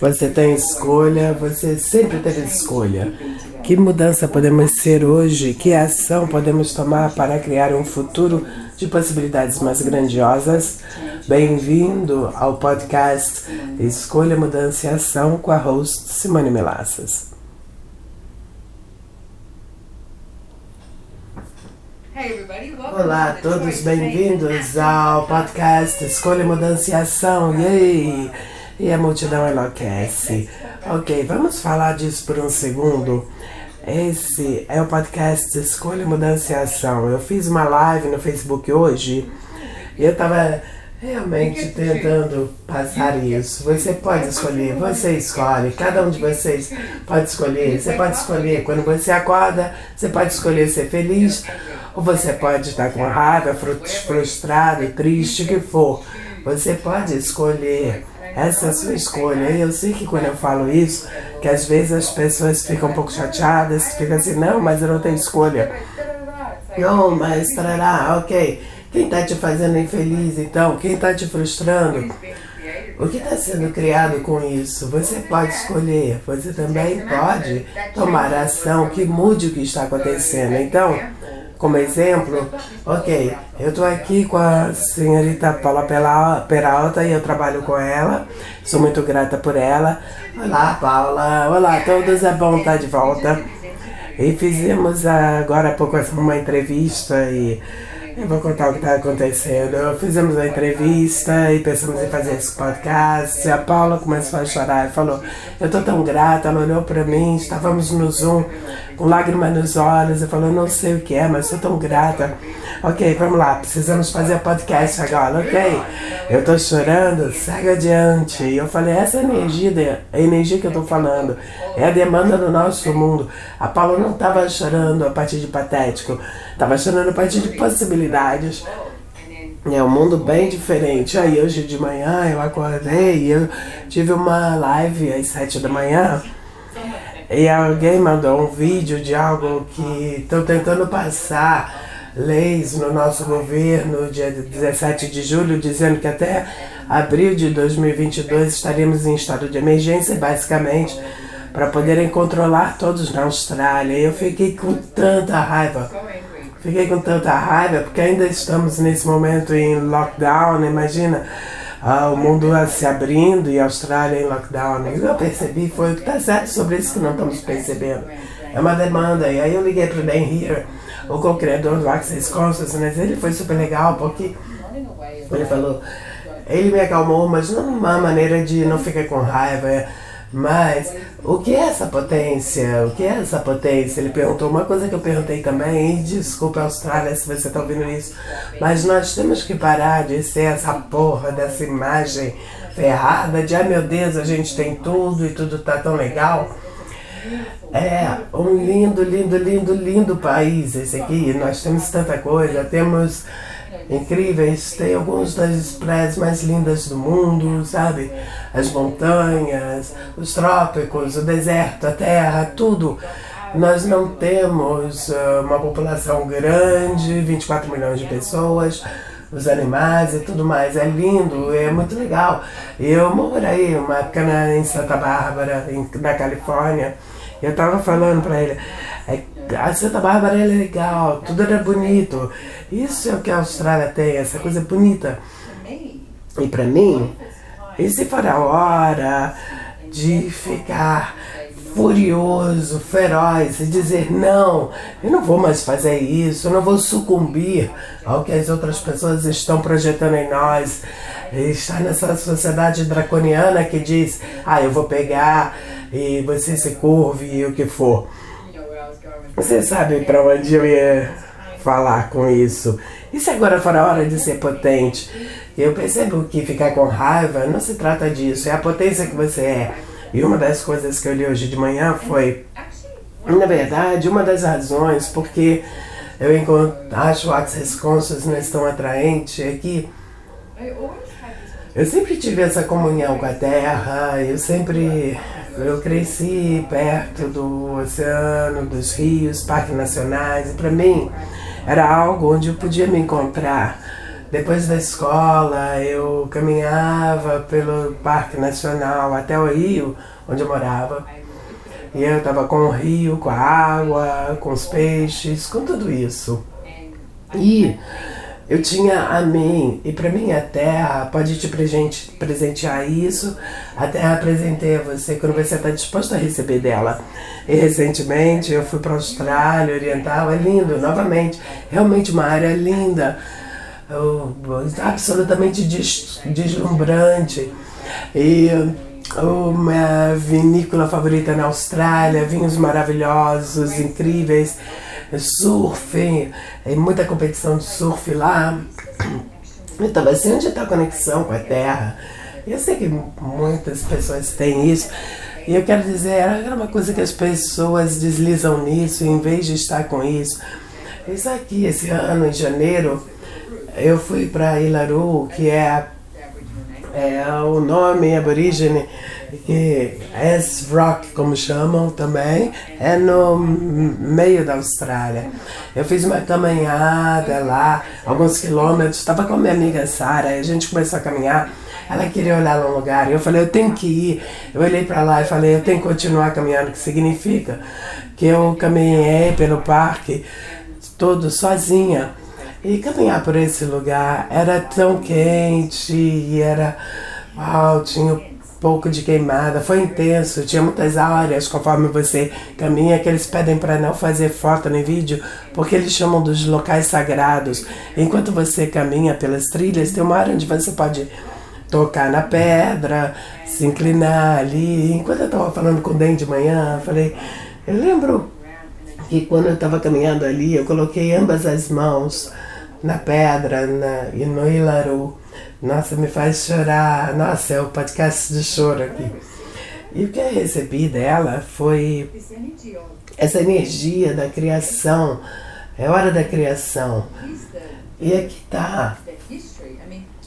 Você tem escolha, você sempre teve escolha. Que mudança podemos ser hoje? Que ação podemos tomar para criar um futuro de possibilidades mais grandiosas? Bem-vindo ao podcast Escolha, Mudança e Ação com a host Simone Melassas. Olá a todos, bem-vindos ao podcast Escolha, Mudança e Ação. Yay! E a multidão enlouquece. Ok, vamos falar disso por um segundo. Esse é o podcast Escolha, Mudança e Ação. Eu fiz uma live no Facebook hoje e eu estava realmente tentando passar isso. Você pode escolher, você escolhe, cada um de vocês pode escolher. Você pode escolher quando você acorda, você pode escolher ser feliz ou você pode estar com raiva, frustrado, triste, o que for. Você pode escolher. Essa é a sua escolha. E eu sei que quando eu falo isso, que às vezes as pessoas ficam um pouco chateadas, ficam assim, não, mas eu não tenho escolha. Não, mas trará, ok. Quem está te fazendo infeliz então? Quem está te frustrando? O que está sendo criado com isso? Você pode escolher, você também pode tomar ação que mude o que está acontecendo. Então, como exemplo, ok, eu estou aqui com a senhorita Paula Peralta e eu trabalho com ela, sou muito grata por ela. Olá, Paula, olá, todos, é bom estar de volta. E fizemos agora há pouco uma entrevista e eu vou contar o que está acontecendo. Fizemos a entrevista e pensamos em fazer esse podcast. A Paula começou a chorar e falou: Eu estou tão grata. Ela olhou para mim, estávamos no Zoom com lágrimas nos olhos. Eu falei: Não sei o que é, mas estou tão grata. Ok, vamos lá, precisamos fazer podcast agora, ok? Eu estou chorando, segue adiante. E eu falei: Essa energia, a energia que eu estou falando, é a demanda do nosso mundo. A Paula não estava chorando a partir de patético. Tava chorando a partir de possibilidades. É um mundo bem diferente. Aí hoje de manhã eu acordei e eu tive uma live às sete da manhã. E alguém mandou um vídeo de algo que estão tentando passar leis no nosso governo, dia 17 de julho, dizendo que até abril de 2022 estaríamos em estado de emergência, basicamente, para poderem controlar todos na Austrália. Eu fiquei com tanta raiva Fiquei com tanta raiva porque ainda estamos nesse momento em lockdown, imagina ah, o mundo se abrindo e a Austrália em lockdown. E eu percebi, foi o que está certo sobre isso que não estamos percebendo. É uma demanda. E aí eu liguei para o Dan Here, o co-criador do Access Consciousness, ele foi super legal porque ele falou, ele me acalmou, mas não uma maneira de não ficar com raiva. Mas o que é essa potência? O que é essa potência? Ele perguntou uma coisa que eu perguntei também, e desculpa Austrália se você está ouvindo isso, mas nós temos que parar de ser essa porra dessa imagem ferrada de ai meu Deus, a gente tem tudo e tudo tá tão legal. É um lindo, lindo, lindo, lindo país esse aqui. Nós temos tanta coisa, temos incríveis. Tem algumas das praias mais lindas do mundo, sabe? As montanhas, os trópicos, o deserto, a terra, tudo. Nós não temos uh, uma população grande, 24 milhões de pessoas, os animais e tudo mais. É lindo, é muito legal. Eu morei uma época na, em Santa Bárbara, em, na Califórnia. Eu estava falando para ele, é, a Santa Bárbara é legal, tudo era bonito. Isso é o que a Austrália tem, essa coisa bonita. E para mim, esse for a hora de ficar furioso, feroz e dizer não, eu não vou mais fazer isso, eu não vou sucumbir ao que as outras pessoas estão projetando em nós. Está nessa sociedade draconiana que diz, ah, eu vou pegar e você se curve e o que for. Você sabe para onde eu ia falar com isso. E se agora for a hora de ser potente? Eu percebo que ficar com raiva não se trata disso, é a potência que você é. E uma das coisas que eu li hoje de manhã foi, na verdade, uma das razões porque eu encontro, acho o Access Consciousness tão atraente é que eu sempre tive essa comunhão com a Terra, eu sempre eu cresci perto do oceano, dos rios, parques nacionais, e para mim era algo onde eu podia me encontrar Depois da escola, eu caminhava pelo Parque Nacional até o Rio, onde eu morava. E eu estava com o rio, com a água, com os peixes, com tudo isso. E eu tinha a mim, e para mim a terra pode te presentear isso. A terra apresentei a você quando você está disposto a receber dela. E recentemente eu fui para a Austrália Oriental, é lindo, novamente, realmente uma área linda, absolutamente deslumbrante. E uma vinícola favorita na Austrália, vinhos maravilhosos, incríveis surf, é muita competição de surf lá. Eu estava assim, onde está a conexão com a terra? Eu sei que muitas pessoas têm isso. E eu quero dizer, era uma coisa que as pessoas deslizam nisso, em vez de estar com isso. Isso aqui, esse ano, em janeiro, eu fui para Ilaru, que é, é o nome aborígene que S Rock, como chamam também, é no meio da Austrália. Eu fiz uma caminhada lá, alguns quilômetros, estava com a minha amiga Sara, a gente começou a caminhar. Ela queria olhar no lugar e eu falei, eu tenho que ir. Eu olhei para lá e falei, eu tenho que continuar caminhando, que significa que eu caminhei pelo parque todo sozinha. E caminhar por esse lugar era tão quente e era. Uau, tinha pouco de queimada, foi intenso, tinha muitas áreas conforme você caminha que eles pedem para não fazer foto nem vídeo, porque eles chamam dos locais sagrados. Enquanto você caminha pelas trilhas, tem uma área onde você pode tocar na pedra, se inclinar ali. Enquanto eu estava falando com o Den de manhã, eu falei, eu lembro que quando eu estava caminhando ali, eu coloquei ambas as mãos na pedra na, e no hilaru nossa, me faz chorar. Nossa, é o podcast de choro aqui. E o que eu recebi dela foi essa energia da criação. É hora da criação. E aqui está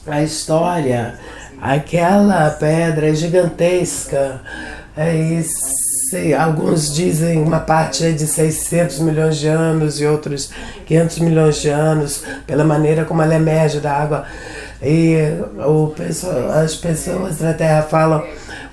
a história. Aquela pedra gigantesca. É, sei, alguns dizem uma parte é de 600 milhões de anos e outros 500 milhões de anos, pela maneira como ela emerge da água. E o, as pessoas da Terra falam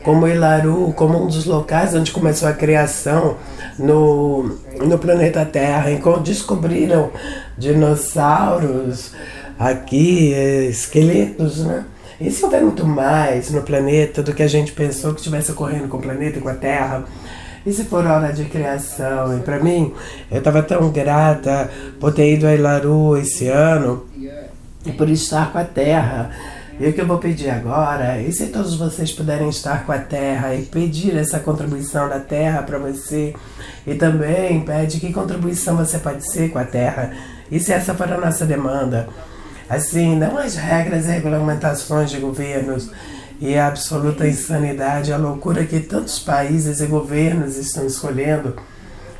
como Ilaru, como um dos locais onde começou a criação no, no planeta Terra, enquanto descobriram dinossauros aqui, esqueletos, né? Se houver muito mais no planeta do que a gente pensou que estivesse ocorrendo com o planeta e com a Terra? E se for hora de criação? E para mim, eu estava tão grata por ter ido a Ilaru esse ano e por estar com a terra. E o que eu vou pedir agora, e se todos vocês puderem estar com a terra e pedir essa contribuição da terra para você, e também pede que contribuição você pode ser com a terra, e se essa for a nossa demanda. Assim, não as regras e regulamentações de governos e a absoluta insanidade, a loucura que tantos países e governos estão escolhendo.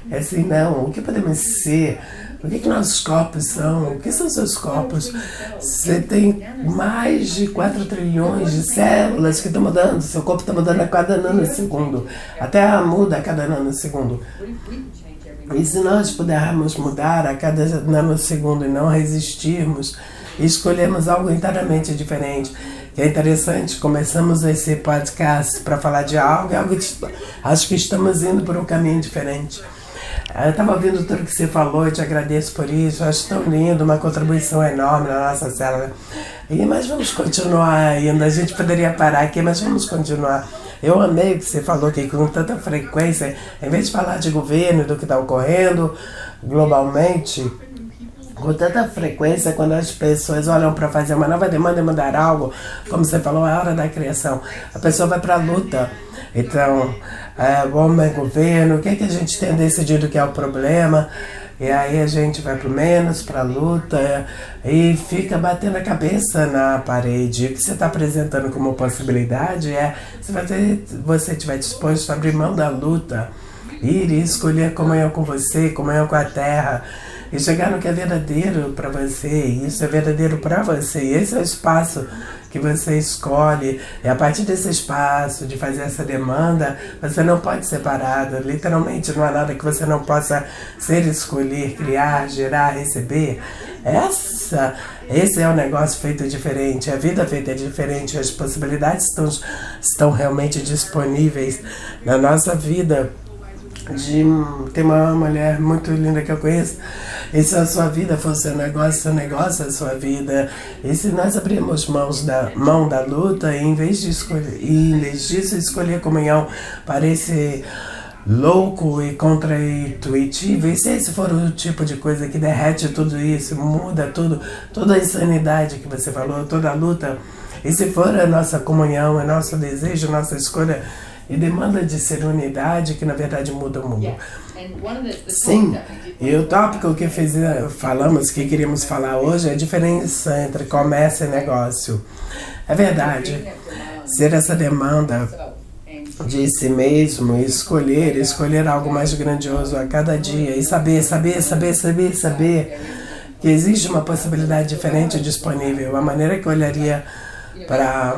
É assim, não, o que podemos ser o que, que nossos corpos são? O que são seus corpos? Você tem mais de 4 trilhões de células que estão mudando. Seu corpo está mudando a cada nanosegundo. A Terra muda a cada nanosegundo. E se nós pudermos mudar a cada nanosegundo e não resistirmos, escolhemos algo inteiramente diferente. É interessante, começamos esse podcast para falar de algo, algo acho que estamos indo por um caminho diferente. Eu estava ouvindo tudo que você falou, eu te agradeço por isso, acho tão lindo, uma contribuição enorme na nossa célula. E, mas vamos continuar ainda, a gente poderia parar aqui, mas vamos continuar. Eu amei o que você falou aqui com tanta frequência, em vez de falar de governo, do que está ocorrendo globalmente, com tanta frequência, quando as pessoas olham para fazer uma nova demanda e mudar algo, como você falou, é a hora da criação. A pessoa vai para a luta. Então, é, homem, governo, o que, é que a gente tem decidido que é o problema? E aí a gente vai para menos, para a luta e fica batendo a cabeça na parede. O que você está apresentando como possibilidade é se você, você estiver disposto a abrir mão da luta, ir e escolher comunhão com você, comunhão com a terra e chegar no que é verdadeiro para você. Isso é verdadeiro para você. Esse é o espaço que você escolhe. E a partir desse espaço, de fazer essa demanda, você não pode ser parado. Literalmente, não há nada que você não possa ser, escolher, criar, gerar, receber. Essa, esse é o um negócio feito diferente, a vida feita diferente, as possibilidades estão, estão realmente disponíveis na nossa vida. De, tem uma mulher muito linda que eu conheço. E se a sua vida fosse seu negócio, seu negócio é a sua vida. E se nós abrirmos mãos da, mão da luta, em vez, de escolher, e em vez disso escolher comunhão para esse louco e contra-intuitivo, e se esse for o tipo de coisa que derrete tudo isso, muda tudo, toda a insanidade que você falou, toda a luta, e se for a nossa comunhão, é nosso desejo, nossa escolha e demanda de ser unidade, que na verdade muda o mundo. Sim, e o tópico que fiz, falamos, que queríamos falar hoje, é a diferença entre comércio e negócio. É verdade, ser essa demanda de si mesmo, escolher, escolher algo mais grandioso a cada dia e saber, saber, saber, saber, saber que existe uma possibilidade diferente disponível, a maneira que eu olharia para,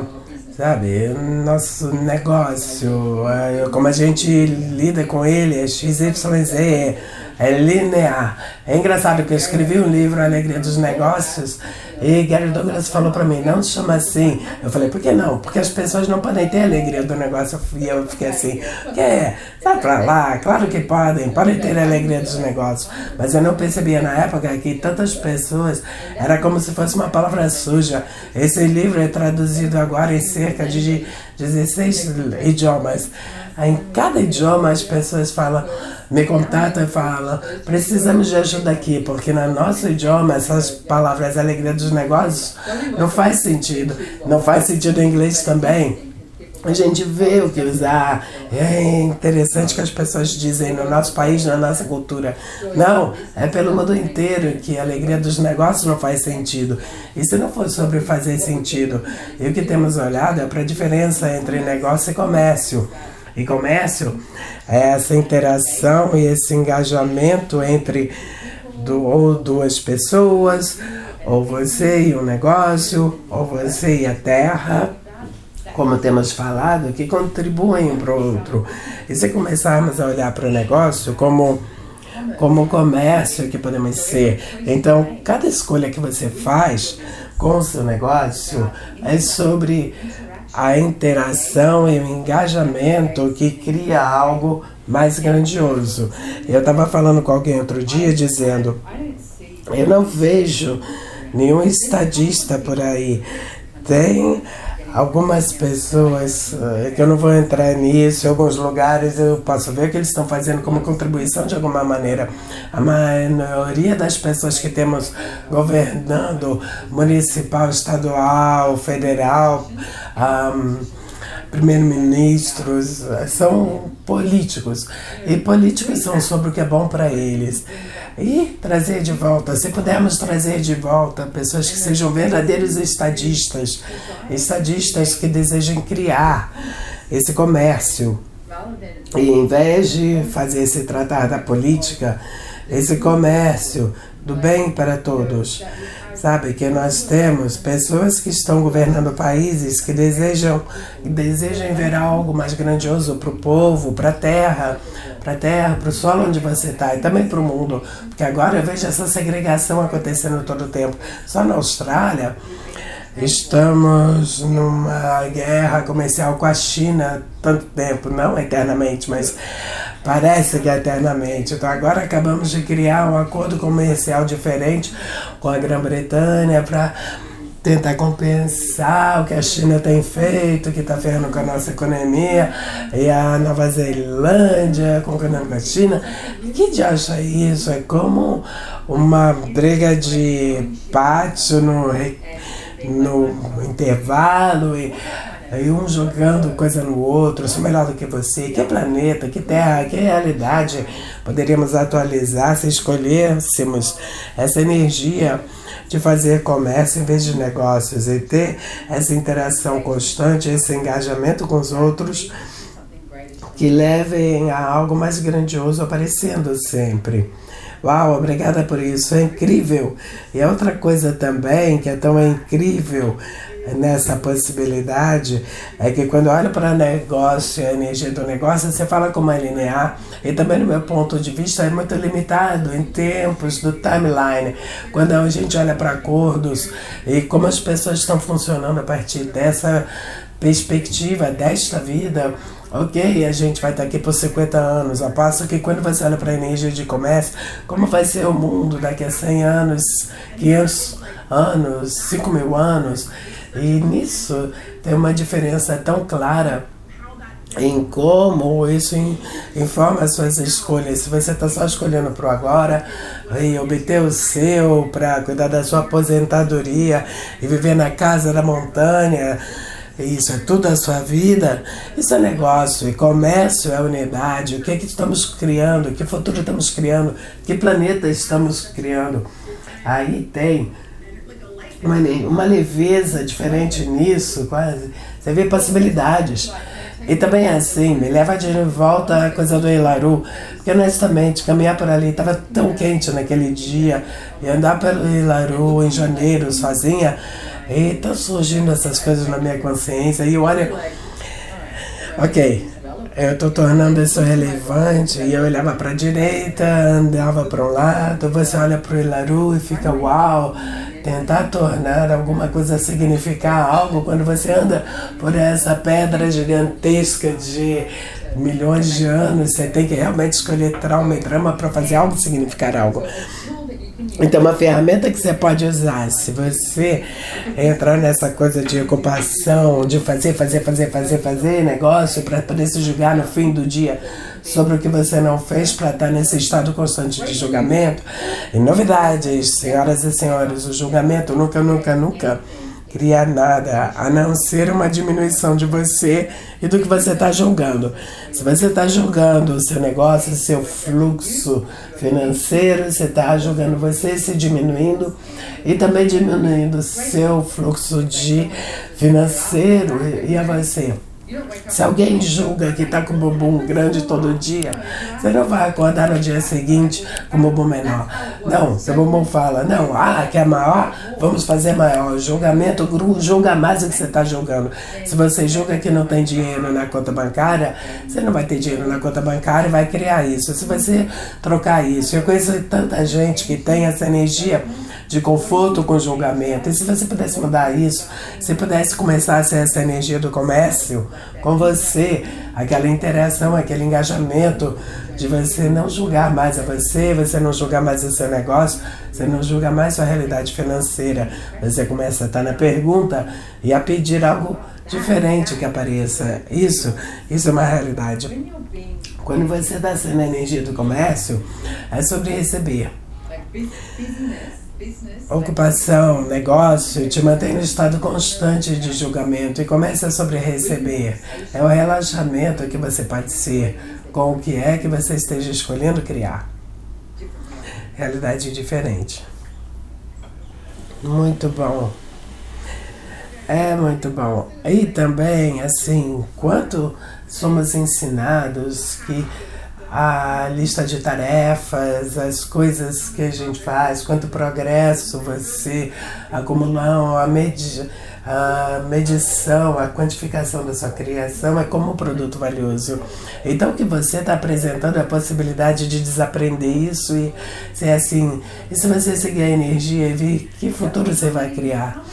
sabe, nosso negócio, como a gente lida com ele, é XYZ, é linear. É engraçado que eu escrevi um livro, Alegria dos Negócios, e Gary Douglas falou para mim, não chama assim. Eu falei, por que não? Porque as pessoas não podem ter alegria do negócio. E eu fiquei assim, que é, sai pra lá, claro que podem, podem ter alegria dos negócios. Mas eu não percebia na época que tantas pessoas, era como se fosse uma palavra suja. Esse livro é traduzido agora em cerca de 16 idiomas. Em cada idioma as pessoas falam, me contatam e falam, precisamos de ajuda aqui, porque no nosso idioma essas palavras alegria dos negócios não faz sentido. Não faz sentido em inglês também. A gente vê o que usar. É interessante que as pessoas dizem no nosso país, na nossa cultura. Não, é pelo mundo inteiro que a alegria dos negócios não faz sentido. E se não for sobre fazer sentido, e o que temos olhado é para a diferença entre negócio e comércio e comércio, essa interação e esse engajamento entre do, ou duas pessoas, ou você e o negócio, ou você e a terra, como temos falado, que contribuem um para o outro. E se começarmos a olhar para o negócio como como comércio que podemos ser. Então, cada escolha que você faz com o seu negócio é sobre a interação e o engajamento que cria algo mais grandioso. Eu estava falando com alguém outro dia dizendo: eu não vejo nenhum estadista por aí. Tem algumas pessoas, eh, que eu não vou entrar nisso, em alguns lugares eu posso ver que eles estão fazendo como contribuição de alguma maneira. A maioria das pessoas que temos governando, municipal, estadual, federal, um, primeiro-ministros, são políticos. E políticos são sobre o que é bom para eles. E trazer de volta, se pudermos trazer de volta pessoas que sejam verdadeiros estadistas, estadistas que desejem criar esse comércio. E em vez de fazer se tratar da política, esse comércio do bem para todos. Sabe que nós temos pessoas que estão governando países que desejam, desejam ver algo mais grandioso para o povo, para a terra, para a terra, para o solo onde você está e também para o mundo. Porque agora eu vejo essa segregação acontecendo todo o tempo. Só na Austrália Estamos numa guerra comercial com a China tanto tempo, não eternamente, mas parece que é eternamente. Então agora acabamos de criar um acordo comercial diferente com a Grã-Bretanha para tentar compensar o que a China tem feito, que está ferrando com a nossa economia, e a Nova Zelândia concorrendo com a China. Que de acha isso? É como uma briga de pátio no no intervalo e, e um jogando coisa no outro, eu sou melhor do que você, que planeta, que terra, que realidade poderíamos atualizar se escolhêssemos essa energia de fazer comércio em vez de negócios e ter essa interação constante, esse engajamento com os outros que levem a algo mais grandioso aparecendo sempre. Uau, obrigada por isso, é incrível. E outra coisa também que é tão incrível nessa possibilidade é que quando olha para negócio, a energia do negócio, você fala como é linear, e também no meu ponto de vista é muito limitado em tempos do timeline. Quando a gente olha para acordos e como as pessoas estão funcionando a partir dessa perspectiva desta vida, ok, a gente vai estar aqui por 50 anos. A passo que quando você olha para a energia de comércio, como vai ser o mundo daqui a 100 anos, 500 anos, 5 mil anos, e nisso tem uma diferença tão clara em como isso informa as suas escolhas. Se você está só escolhendo para o agora e obter o seu para cuidar da sua aposentadoria e viver na casa da montanha, isso é tudo a sua vida, isso é negócio e comércio é unidade. O que é que estamos criando? Que futuro estamos criando? Que planeta estamos criando? Aí tem uma, uma leveza diferente nisso, quase. Você vê possibilidades. E também é assim, me leva de volta a coisa do Ilaru, porque honestamente, caminhar por ali estava tão quente naquele dia, e andar pelo Ilaru em janeiro sozinha, e surgindo essas coisas na minha consciência, e olha, ok, eu estou tornando isso relevante, e eu olhava para a direita, andava para um lado, você olha para o Ilaru e fica uau, tentar tornar alguma coisa significar algo. Quando você anda por essa pedra gigantesca de milhões de anos, você tem que realmente escolher trauma e drama para fazer algo significar algo. Então, uma ferramenta que você pode usar, se você entrar nessa coisa de ocupação, de fazer, fazer, fazer, fazer, fazer negócio para poder se julgar no fim do dia sobre o que você não fez para estar nesse estado constante de julgamento. E novidades, senhoras e senhores, o julgamento nunca, nunca, nunca criar nada a não ser uma diminuição de você e do que você está julgando. Se você está julgando o seu negócio, o seu fluxo financeiro, você está julgando você se diminuindo e também diminuindo o seu fluxo de financeiro e a você. Se alguém julga que está com o bumbum grande todo dia, você não vai acordar no dia seguinte com o bumbum menor. Não, seu bumbum fala, não, ah, quer maior? Vamos fazer maior. Julgamento, julga mais o que você está julgando. Se você julga que não tem dinheiro na conta bancária, você não vai ter dinheiro na conta bancária e vai criar isso. Se você trocar isso, eu conheço tanta gente que tem essa energia de conforto com julgamento. E se você pudesse mudar isso, se pudesse começar a ser essa energia do comércio com você, aquela interação, aquele engajamento de você não julgar mais a você, você não julgar mais o seu negócio, você não julgar mais sua realidade financeira. Você começa a estar na pergunta e a pedir algo diferente que apareça. Isso, isso é uma realidade. Quando você está sendo a energia do comércio, é sobre receber. Ocupação, negócio, te mantém no estado constante de julgamento e começa sobre receber. É o relaxamento que você pode ser com o que é que você esteja escolhendo criar. Realidade diferente. Muito bom. É muito bom. E também, assim, quanto somos ensinados que a lista de tarefas, as coisas que a gente faz, quanto progresso você acumulou, a, medi a medição, a quantificação da sua criação é como um produto valioso. Então, o que você está apresentando é a possibilidade de desaprender isso e ser assim. E se você seguir a energia e ver que futuro você vai criar?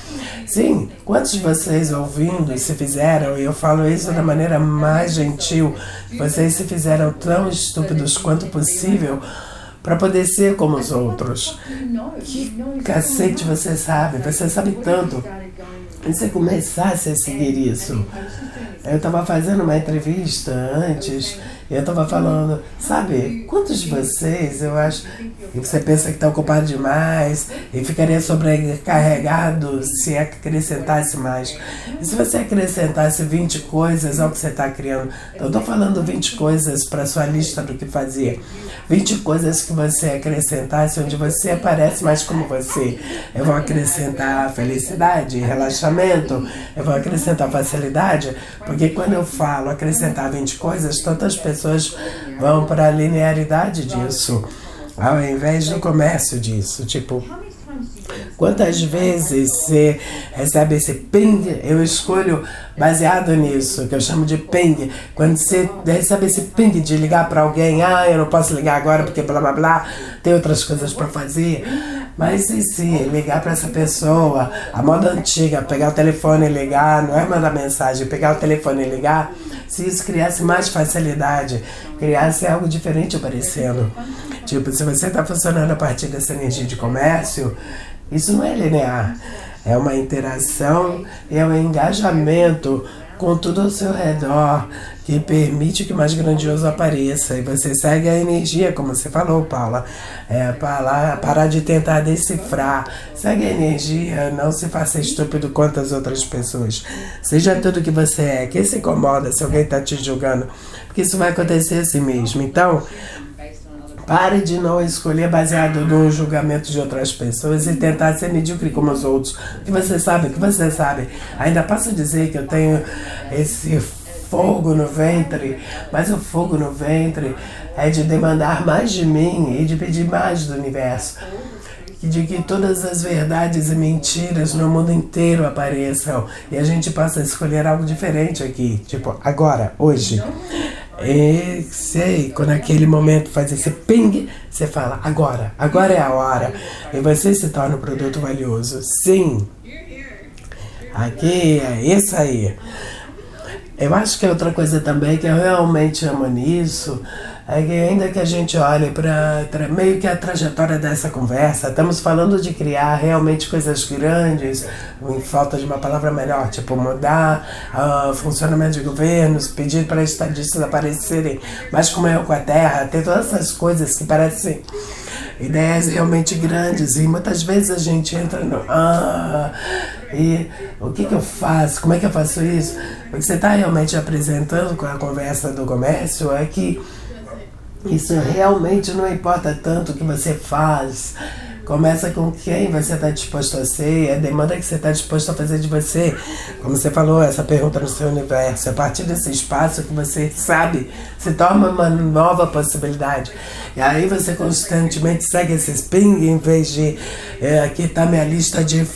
Sim, quantos de vocês ouvindo se fizeram, e eu falo isso da maneira mais gentil, vocês se fizeram tão estúpidos quanto possível para poder ser como os outros? Que cacete você sabe? Você sabe tanto. Você começasse a seguir isso. Eu estava fazendo uma entrevista antes eu estava falando, sabe, quantos de vocês eu acho que você pensa que está ocupado demais e ficaria sobrecarregado se acrescentasse mais? E se você acrescentasse 20 coisas ao que você está criando? Eu estou falando 20 coisas para sua lista do que fazer. 20 coisas que você acrescentasse onde você aparece mais como você. Eu vou acrescentar felicidade, relaxamento, eu vou acrescentar facilidade, porque quando eu falo acrescentar 20 coisas, tantas pessoas pessoas vão para a linearidade disso, ao invés do comércio disso. Tipo, Quantas vezes você recebe esse ping? Eu escolho baseado nisso, que eu chamo de ping. Quando você recebe esse ping de ligar para alguém, ah, eu não posso ligar agora porque blá blá blá, tem outras coisas para fazer. Mas e se ligar para essa pessoa, a moda antiga, pegar o telefone e ligar, não é mandar mensagem, pegar o telefone e ligar, se isso criasse mais facilidade, criasse algo diferente aparecendo. Tipo, se você está funcionando a partir dessa energia de comércio, isso não é linear. É uma interação, é um engajamento com tudo ao seu redor, que permite que o mais grandioso apareça. E você segue a energia, como você falou, Paula. É, parar, parar de tentar decifrar. Segue a energia, não se faça estúpido quanto as outras pessoas. Seja tudo que você é. Quem se incomoda se alguém está te julgando? Porque isso vai acontecer assim mesmo. Então, Pare de não escolher baseado no julgamento de outras pessoas e tentar ser medíocre como os outros. Que você sabe, que você sabe. Ainda posso dizer que eu tenho esse fogo no ventre, mas o fogo no ventre é de demandar mais de mim e de pedir mais do universo de que todas as verdades e mentiras no mundo inteiro apareçam e a gente possa escolher algo diferente aqui, tipo agora, hoje. E sei, quando aquele momento faz esse ping, você fala, agora, agora é a hora. E você se torna um produto valioso. Sim. Aqui é isso aí. Eu acho que é outra coisa também que eu realmente amo nisso é ainda que a gente olhe para meio que a trajetória dessa conversa, estamos falando de criar realmente coisas grandes, em falta de uma palavra melhor, tipo mudar uh, funcionamento de governos, pedir para estadistas aparecerem mais como eu com a terra, ter todas essas coisas que parecem ideias realmente grandes e muitas vezes a gente entra no ah, e o que, que eu faço? Como é que eu faço isso? O que você está realmente apresentando com a conversa do comércio é que isso realmente não importa tanto o que você faz. Começa com quem você está disposto a ser, a demanda que você está disposto a fazer de você. Como você falou, essa pergunta no seu universo. A partir desse espaço que você sabe, se torna uma nova possibilidade. E aí você constantemente segue esses ping em vez de é, aqui está minha lista de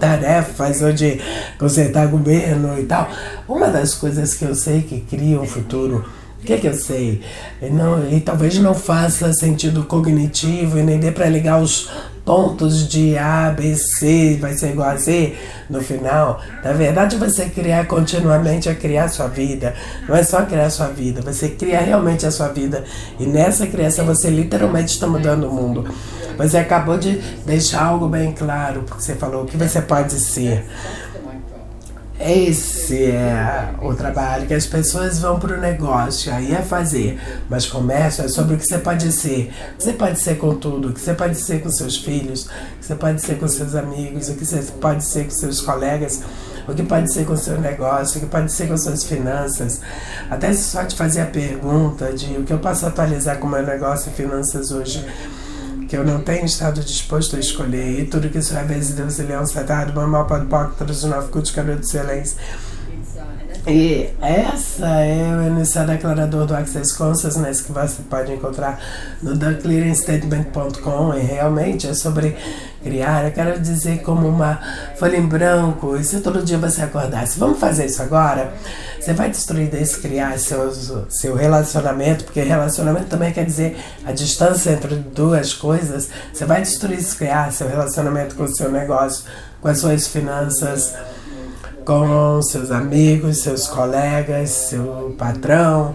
tarefas ou de consertar governo e tal. Uma das coisas que eu sei que cria um futuro o que, é que eu sei? E, não, e talvez não faça sentido cognitivo e nem dê para ligar os pontos de A, B, C, vai ser igual a Z no final. Na verdade, você criar continuamente a criar a sua vida. Não é só criar a sua vida, você cria realmente a sua vida. E nessa criação você literalmente está mudando o mundo. Você acabou de deixar algo bem claro, porque você falou o que você pode ser. Esse é o trabalho que as pessoas vão para o negócio, aí é fazer. Mas comércio é sobre o que você pode ser. Você pode ser com tudo, o que você pode ser com seus filhos, o que você pode ser com seus amigos, o que você pode ser com seus colegas, o que pode ser com seu negócio, o que pode ser com suas finanças. Até se só te fazer a pergunta de o que eu posso atualizar com meu negócio e finanças hoje que eu não tenho estado disposto a escolher, e tudo que é vezes Deus ele é um setado, mamá pode pôr todos os nove cultos, de excelência. E essa é o inicial declarador do Access Consciousness que você pode encontrar no theclearingstatement.com e realmente é sobre criar, eu quero dizer como uma folha em branco, e se todo dia você acordasse, vamos fazer isso agora? Você vai destruir desse criar seu, relacionamento, porque relacionamento também quer dizer a distância entre duas coisas, você vai destruir esse criar seu relacionamento com o seu negócio, com as suas finanças, com seus amigos, seus colegas, seu patrão,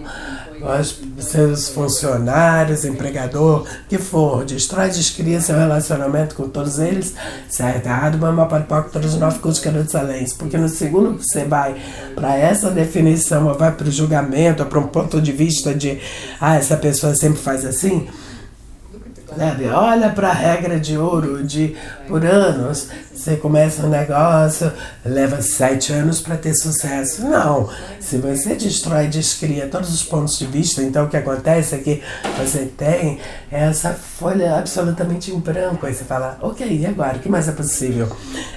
seus funcionários, empregador, que for, destrói, descria seu relacionamento com todos eles, certo? Errado, mamá, para pouco, todos os nove cursos que eu excelência. Porque no segundo que você vai para essa definição, ou vai para o julgamento, ou para um ponto de vista de, ah, essa pessoa sempre faz assim, Sabe? Olha para a regra de ouro de por anos. Você começa um negócio, leva sete anos para ter sucesso. Não. Se você destrói, descria todos os pontos de vista, então o que acontece é que você tem essa folha absolutamente em branco. Aí você fala, ok, e agora? O que mais é possível?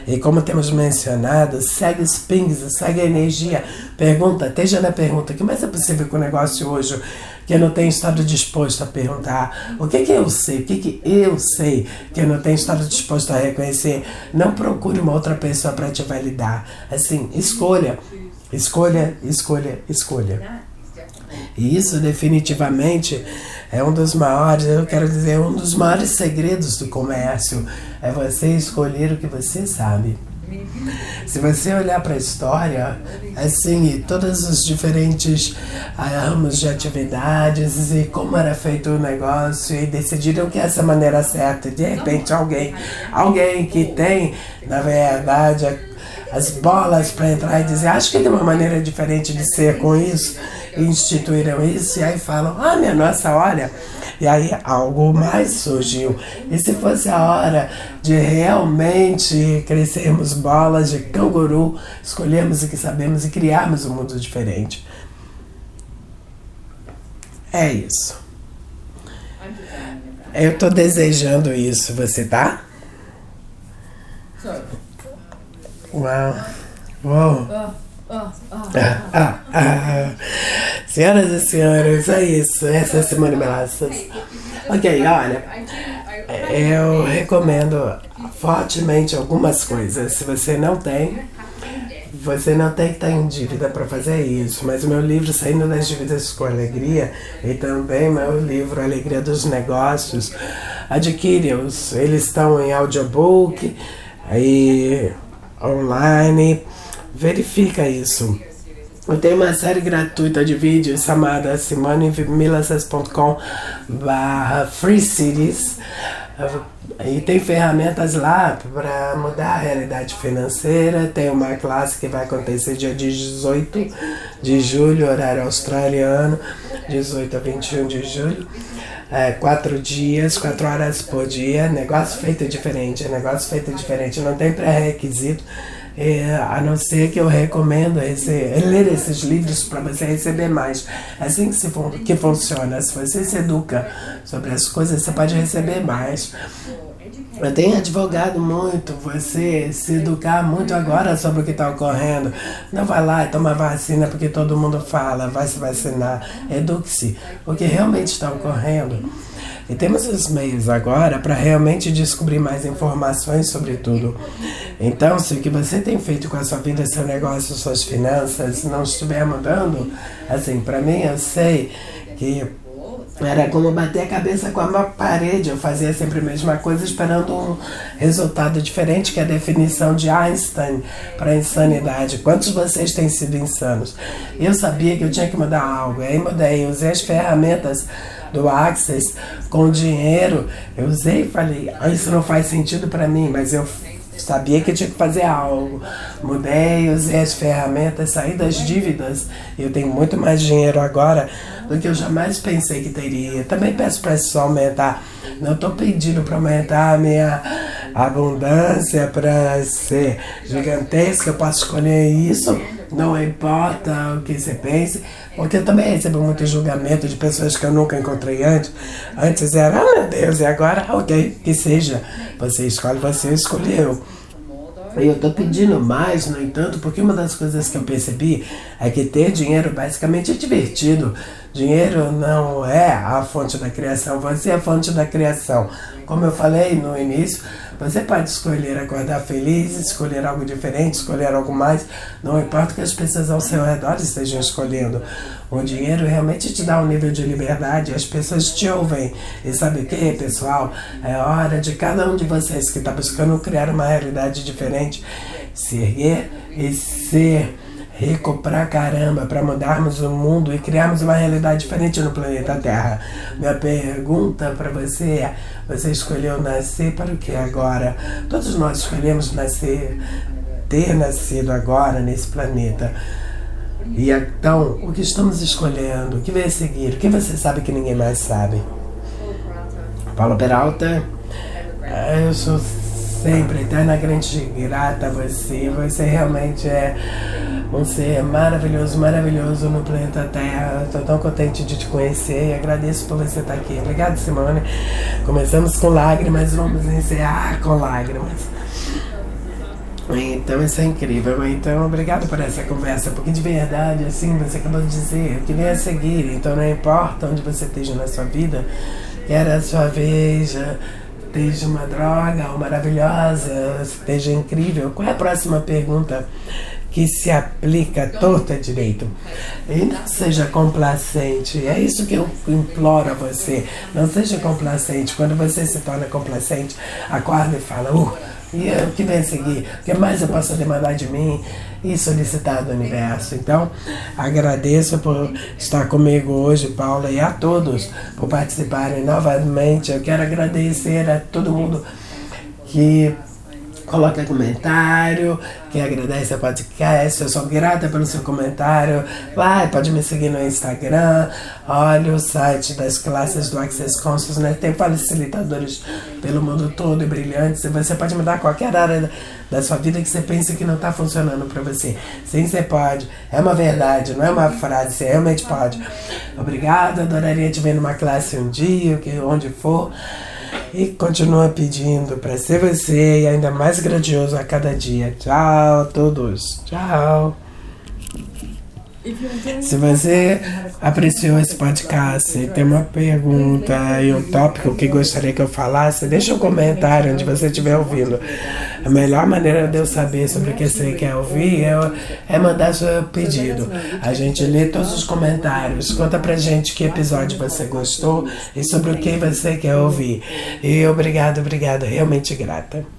E como temos mencionado, segue os pings, segue a energia. Pergunta, esteja na pergunta, o que mais é possível com o negócio hoje? Que não tenho estado disposto a perguntar o que, que eu sei, o que, que eu sei que não tenho estado disposto a reconhecer. Não procure uma outra pessoa para te validar. Assim, escolha, escolha, escolha, escolha. E isso definitivamente é um dos maiores, eu quero dizer, um dos maiores segredos do comércio. É você escolher o que você sabe. Se você olhar para a história, assim, todos os diferentes ah, ramos de atividades e como era feito o negócio e decidiram que essa maneira certa, de repente alguém, alguém que tem, na verdade, as bolas para entrar e dizer, acho que tem uma maneira diferente de ser com isso, e instituíram isso, e aí falam, ah, minha nossa, olha, e aí algo mais surgiu. E se fosse a hora de realmente crescermos bolas de canguru, escolhermos o que sabemos e criarmos um mundo diferente. É isso. Eu estou desejando isso, você tá? Uau. Uau. Ah, ah, ah. Senhoras e senhores, é isso. Essa é a Simone Melastas. Ok, olha. Eu recomendo fortemente algumas coisas. Se você não tem, você não tem que estar em dívida para fazer isso. Mas o meu livro Saindo das Dívidas com Alegria e também meu livro Alegria dos Negócios, adquire-os. Eles estão em audiobook e online Verifica isso. Eu tenho uma série gratuita de vídeos chamada simonemilassas.com barra free cities e tem ferramentas lá para mudar a realidade financeira. Tem uma classe que vai acontecer dia 18 de julho, horário australiano, 18 a 21 de julho. É, quatro dias, quatro horas por dia, negócio feito diferente, negócio feito diferente, não tem pré-requisito é, a não ser que eu recomendo esse, ler esses livros para você receber mais. É assim que, se, que funciona. Se você se educa sobre as coisas, você pode receber mais. Eu tenho advogado muito você se educar muito agora sobre o que está ocorrendo. Não vai lá e toma vacina porque todo mundo fala, vai se vacinar. Eduque-se. O que realmente está ocorrendo e temos os meios agora para realmente descobrir mais informações sobre tudo. Então, se o que você tem feito com a sua vida, seu negócio, suas finanças não estiver mudando, assim, para mim eu sei que era como bater a cabeça com uma parede. Eu fazia sempre a mesma coisa, esperando um resultado diferente, que é a definição de Einstein para insanidade. Quantos vocês têm sido insanos? Eu sabia que eu tinha que mudar algo, aí mudei, usei as ferramentas do Access com dinheiro. Eu usei e falei, ah, isso não faz sentido para mim, mas eu sabia que eu tinha que fazer algo. Mudei, usei as ferramentas, saí das dívidas. Eu tenho muito mais dinheiro agora do que eu jamais pensei que teria. Também peço para isso aumentar. Não estou pedindo para aumentar a minha abundância para ser gigantesca. Eu posso escolher isso. Não importa o que você pense, porque eu também recebo muito julgamento de pessoas que eu nunca encontrei antes. Antes era, ah meu Deus, e agora, ok, que seja. Você escolhe, você escolheu. Eu estou pedindo mais, no entanto, porque uma das coisas que eu percebi é que ter dinheiro basicamente é divertido. Dinheiro não é a fonte da criação, você é a fonte da criação. Como eu falei no início, você pode escolher acordar feliz, escolher algo diferente, escolher algo mais. Não importa o que as pessoas ao seu redor estejam escolhendo. O dinheiro realmente te dá um nível de liberdade. As pessoas te ouvem. E sabe o que, pessoal? É hora de cada um de vocês que está buscando criar uma realidade diferente se erguer e ser rico pra caramba para mudarmos o mundo e criarmos uma realidade diferente no planeta Terra. Minha pergunta para você é: você escolheu nascer para o que agora? Todos nós escolhemos nascer, ter nascido agora nesse planeta. E então, o que estamos escolhendo? O que vai seguir? O que você sabe que ninguém mais sabe? Paulo Peralta, eu sou sempre eternamente grata a você. Você realmente é um ser maravilhoso, maravilhoso no planeta Terra. Estou tão contente de te conhecer e agradeço por você estar aqui. Obrigada, Simone. Começamos com lágrimas, vamos encerrar com lágrimas. Então isso é incrível. Então obrigado por essa conversa, porque de verdade, assim, você acabou de dizer, que vem a seguir. Então não importa onde você esteja na sua vida, quer a sua vez, esteja uma droga ou maravilhosa, esteja incrível. Qual é a próxima pergunta? Que se aplica torta direito. E não seja complacente. É isso que eu imploro a você. Não seja complacente. Quando você se torna complacente, acorda e fala, uh, e o que vem a seguir? O que mais eu posso demandar de mim e solicitar do universo? Então, agradeço por estar comigo hoje, Paula, e a todos por participarem novamente. Eu quero agradecer a todo mundo que coloca comentário, que agradece o podcast. Eu sou grata pelo seu comentário. Vai, pode me seguir no Instagram. Olha o site das classes do Access Consciousness. Né? Tem facilitadores pelo mundo todo e brilhantes. Você pode mudar qualquer área da sua vida que você pense que não está funcionando para você. Sim, você pode. É uma verdade, não é uma frase. Você realmente pode. Obrigada. Adoraria te ver numa classe um dia, onde for e continua pedindo para ser você e ainda mais grandioso a cada dia. Tchau todos. Tchau. Se você apreciou esse podcast e tem uma pergunta e um tópico que gostaria que eu falasse, deixa um comentário onde você estiver ouvindo. A melhor maneira de eu saber sobre o que você quer ouvir é, é mandar seu pedido. A gente lê todos os comentários. Conta pra gente que episódio você gostou e sobre o que você quer ouvir. E obrigado, obrigado, realmente grata.